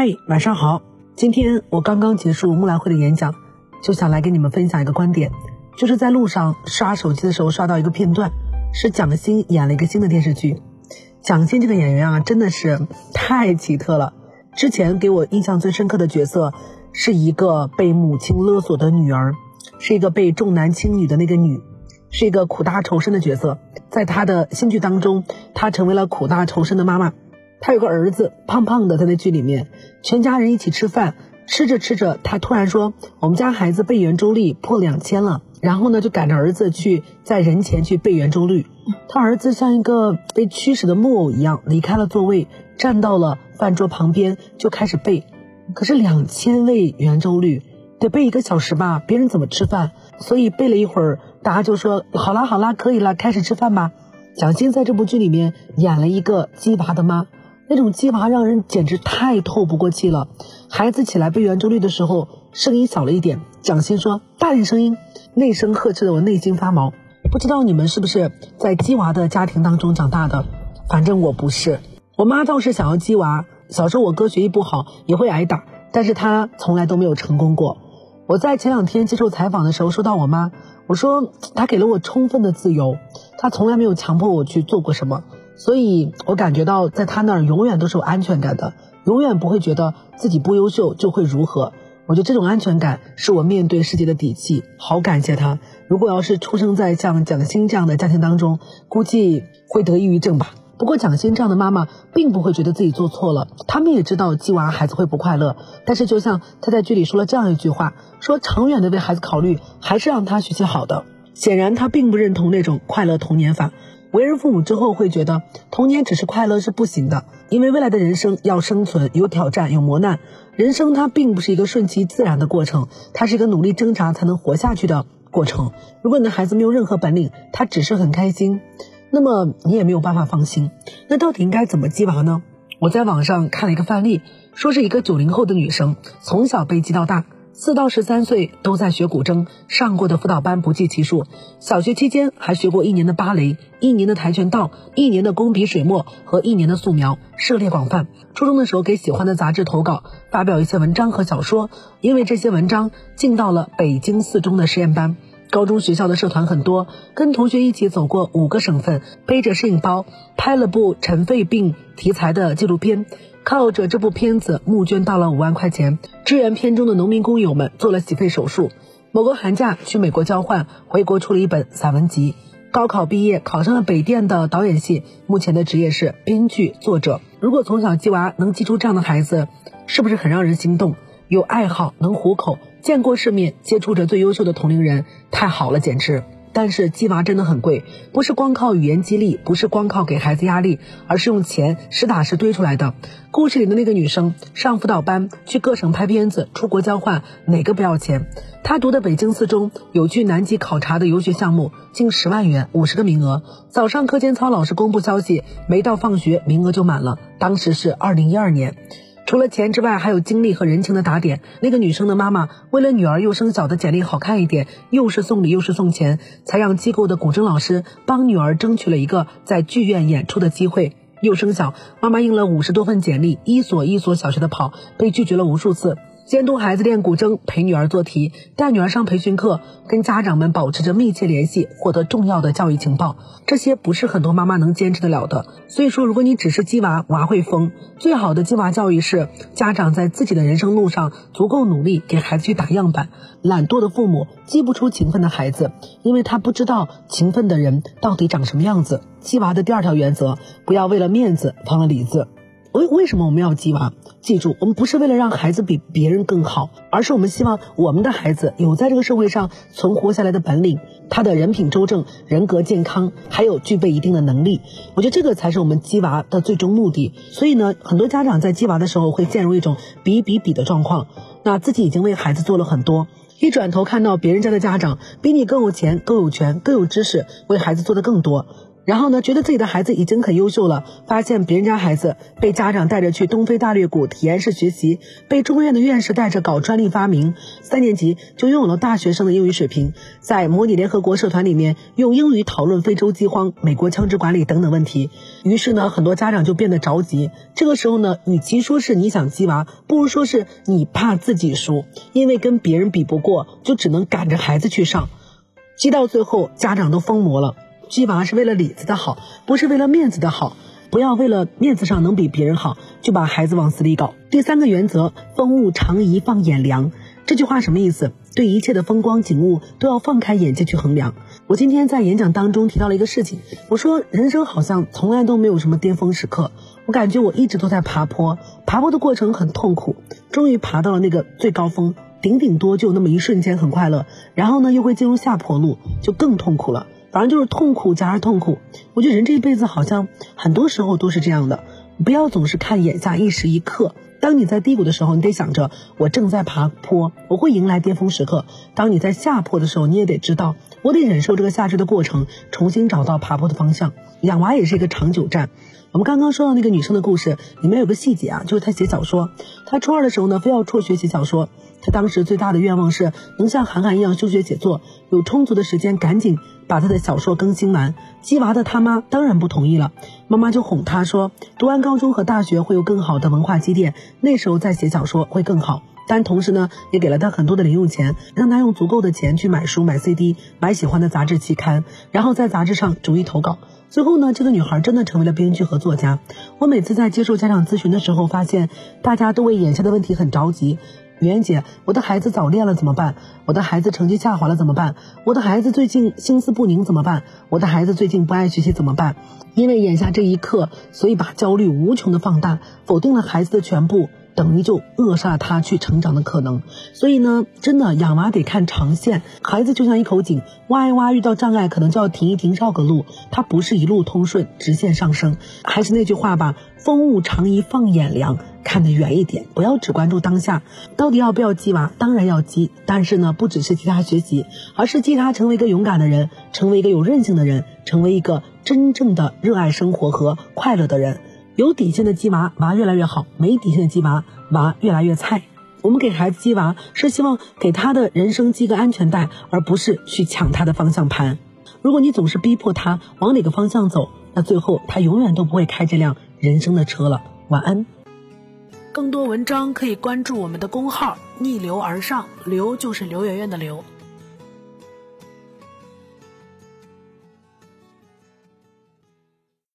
嗨，晚上好。今天我刚刚结束木兰会的演讲，就想来跟你们分享一个观点，就是在路上刷手机的时候刷到一个片段，是蒋欣演了一个新的电视剧。蒋欣这个演员啊，真的是太奇特了。之前给我印象最深刻的角色，是一个被母亲勒索的女儿，是一个被重男轻女的那个女，是一个苦大仇深的角色。在她的新剧当中，她成为了苦大仇深的妈妈。他有个儿子，胖胖的，他在剧里面，全家人一起吃饭，吃着吃着，他突然说：“我们家孩子背圆周率破两千了。”然后呢，就赶着儿子去在人前去背圆周率。他儿子像一个被驱使的木偶一样，离开了座位，站到了饭桌旁边，就开始背。可是两千位圆周率得背一个小时吧，别人怎么吃饭？所以背了一会儿，大家就说：“好啦好啦，可以了，开始吃饭吧。”蒋欣在这部剧里面演了一个鸡娃的妈。那种鸡娃让人简直太透不过气了。孩子起来背圆周率的时候，声音小了一点。蒋欣说：“大点声音。”那声呵斥的我内心发毛。不知道你们是不是在鸡娃的家庭当中长大的？反正我不是。我妈倒是想要鸡娃。小时候我哥学习不好，也会挨打，但是他从来都没有成功过。我在前两天接受采访的时候说到我妈，我说她给了我充分的自由，她从来没有强迫我去做过什么。所以我感觉到，在他那儿永远都是有安全感的，永远不会觉得自己不优秀就会如何。我觉得这种安全感是我面对世界的底气，好感谢他。如果要是出生在像蒋欣这样的家庭当中，估计会得抑郁症吧。不过蒋欣这样的妈妈并不会觉得自己做错了，他们也知道鸡娃孩子会不快乐，但是就像他在剧里说了这样一句话，说长远的为孩子考虑，还是让他学习好的。显然他并不认同那种快乐童年法。为人父母之后会觉得童年只是快乐是不行的，因为未来的人生要生存，有挑战，有磨难。人生它并不是一个顺其自然的过程，它是一个努力挣扎才能活下去的过程。如果你的孩子没有任何本领，他只是很开心，那么你也没有办法放心。那到底应该怎么激娃呢？我在网上看了一个范例，说是一个九零后的女生，从小被激到大。四到十三岁都在学古筝，上过的辅导班不计其数。小学期间还学过一年的芭蕾、一年的跆拳道、一年的工笔水墨和一年的素描，涉猎广泛。初中的时候给喜欢的杂志投稿，发表一些文章和小说，因为这些文章进到了北京四中的实验班。高中学校的社团很多，跟同学一起走过五个省份，背着摄影包拍了部尘肺病题材的纪录片。靠着这部片子募捐到了五万块钱，支援片中的农民工友们做了洗肺手术。某个寒假去美国交换，回国出了一本散文集。高考毕业考上了北电的导演系，目前的职业是编剧作者。如果从小鸡娃能记出这样的孩子，是不是很让人心动？有爱好，能糊口，见过世面，接触着最优秀的同龄人，太好了，简直。但是鸡娃真的很贵，不是光靠语言激励，不是光靠给孩子压力，而是用钱实打实堆出来的。故事里的那个女生上辅导班，去各省拍片子，出国交换，哪个不要钱？她读的北京四中有去南极考察的游学项目，近十万元，五十个名额。早上课间操老师公布消息，没到放学名额就满了。当时是二零一二年。除了钱之外，还有精力和人情的打点。那个女生的妈妈为了女儿幼升小的简历好看一点，又是送礼又是送钱，才让机构的古筝老师帮女儿争取了一个在剧院演出的机会。幼升小，妈妈印了五十多份简历，一所一所小学的跑，被拒绝了无数次。监督孩子练古筝，陪女儿做题，带女儿上培训课，跟家长们保持着密切联系，获得重要的教育情报，这些不是很多妈妈能坚持得了的。所以说，如果你只是鸡娃，娃会疯。最好的鸡娃教育是家长在自己的人生路上足够努力，给孩子去打样板。懒惰的父母激不出勤奋的孩子，因为他不知道勤奋的人到底长什么样子。鸡娃的第二条原则，不要为了面子放了里子。为为什么我们要鸡娃？记住，我们不是为了让孩子比别人更好，而是我们希望我们的孩子有在这个社会上存活下来的本领，他的人品周正、人格健康，还有具备一定的能力。我觉得这个才是我们鸡娃的最终目的。所以呢，很多家长在鸡娃的时候会陷入一种比比比的状况，那自己已经为孩子做了很多，一转头看到别人家的家长比你更有钱、更有权、更有知识，为孩子做的更多。然后呢，觉得自己的孩子已经很优秀了，发现别人家孩子被家长带着去东非大裂谷体验式学习，被中院的院士带着搞专利发明，三年级就拥有了大学生的英语水平，在模拟联合国社团里面用英语讨论非洲饥荒、美国枪支管理等等问题。于是呢，很多家长就变得着急。这个时候呢，与其说是你想鸡娃，不如说是你怕自己输，因为跟别人比不过，就只能赶着孩子去上，激到最后家长都疯魔了。鸡娃是为了里子的好，不是为了面子的好。不要为了面子上能比别人好，就把孩子往死里搞。第三个原则：风物长宜放眼量。这句话什么意思？对一切的风光景物都要放开眼界去衡量。我今天在演讲当中提到了一个事情，我说人生好像从来都没有什么巅峰时刻。我感觉我一直都在爬坡，爬坡的过程很痛苦，终于爬到了那个最高峰，顶顶多就那么一瞬间很快乐，然后呢又会进入下坡路，就更痛苦了。反正就是痛苦加上痛苦，我觉得人这一辈子好像很多时候都是这样的。不要总是看眼下一时一刻。当你在低谷的时候，你得想着我正在爬坡，我会迎来巅峰时刻。当你在下坡的时候，你也得知道我得忍受这个下坠的过程，重新找到爬坡的方向。养娃也是一个长久战。我们刚刚说到那个女生的故事，里面有个细节啊，就是她写小说。她初二的时候呢，非要辍学写小说。她当时最大的愿望是能像韩寒一样休学写作，有充足的时间赶紧把她的小说更新完。鸡娃的他妈当然不同意了，妈妈就哄她说，读完高中和大学会有更好的文化积淀，那时候再写小说会更好。但同时呢，也给了她很多的零用钱，让她用足够的钱去买书、买 CD、买喜欢的杂志期刊，然后在杂志上逐一投稿。最后呢，这个女孩真的成为了编剧和作家。我每次在接受家长咨询的时候，发现大家都为眼下的问题很着急。媛姐，我的孩子早恋了怎么办？我的孩子成绩下滑了怎么办？我的孩子最近心思不宁怎么办？我的孩子最近不爱学习怎么办？因为眼下这一刻，所以把焦虑无穷的放大，否定了孩子的全部。等于就扼杀他去成长的可能，所以呢，真的养娃得看长线。孩子就像一口井，挖一挖遇到障碍，可能就要停一停，绕个路。它不是一路通顺，直线上升。还是那句话吧，风物长宜放眼量，看得远一点，不要只关注当下。到底要不要激娃？当然要激，但是呢，不只是激他学习，而是激他成为一个勇敢的人，成为一个有韧性的人，成为一个真正的热爱生活和快乐的人。有底线的鸡娃，娃越来越好；没底线的鸡娃，娃越来越菜。我们给孩子鸡娃，是希望给他的人生系个安全带，而不是去抢他的方向盘。如果你总是逼迫他往哪个方向走，那最后他永远都不会开这辆人生的车了。晚安。更多文章可以关注我们的公号“逆流而上”，流就是刘媛媛的流。